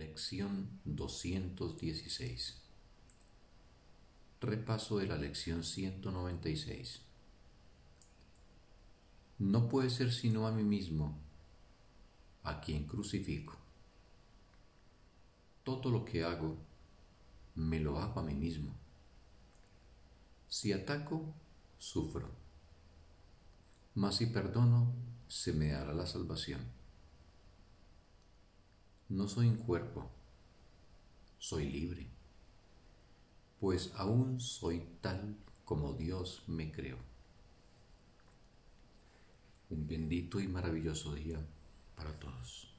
Lección 216 Repaso de la lección 196 No puede ser sino a mí mismo, a quien crucifico. Todo lo que hago, me lo hago a mí mismo. Si ataco, sufro. Mas si perdono, se me dará la salvación no soy un cuerpo, soy libre, pues aún soy tal como Dios me creó. Un bendito y maravilloso día para todos.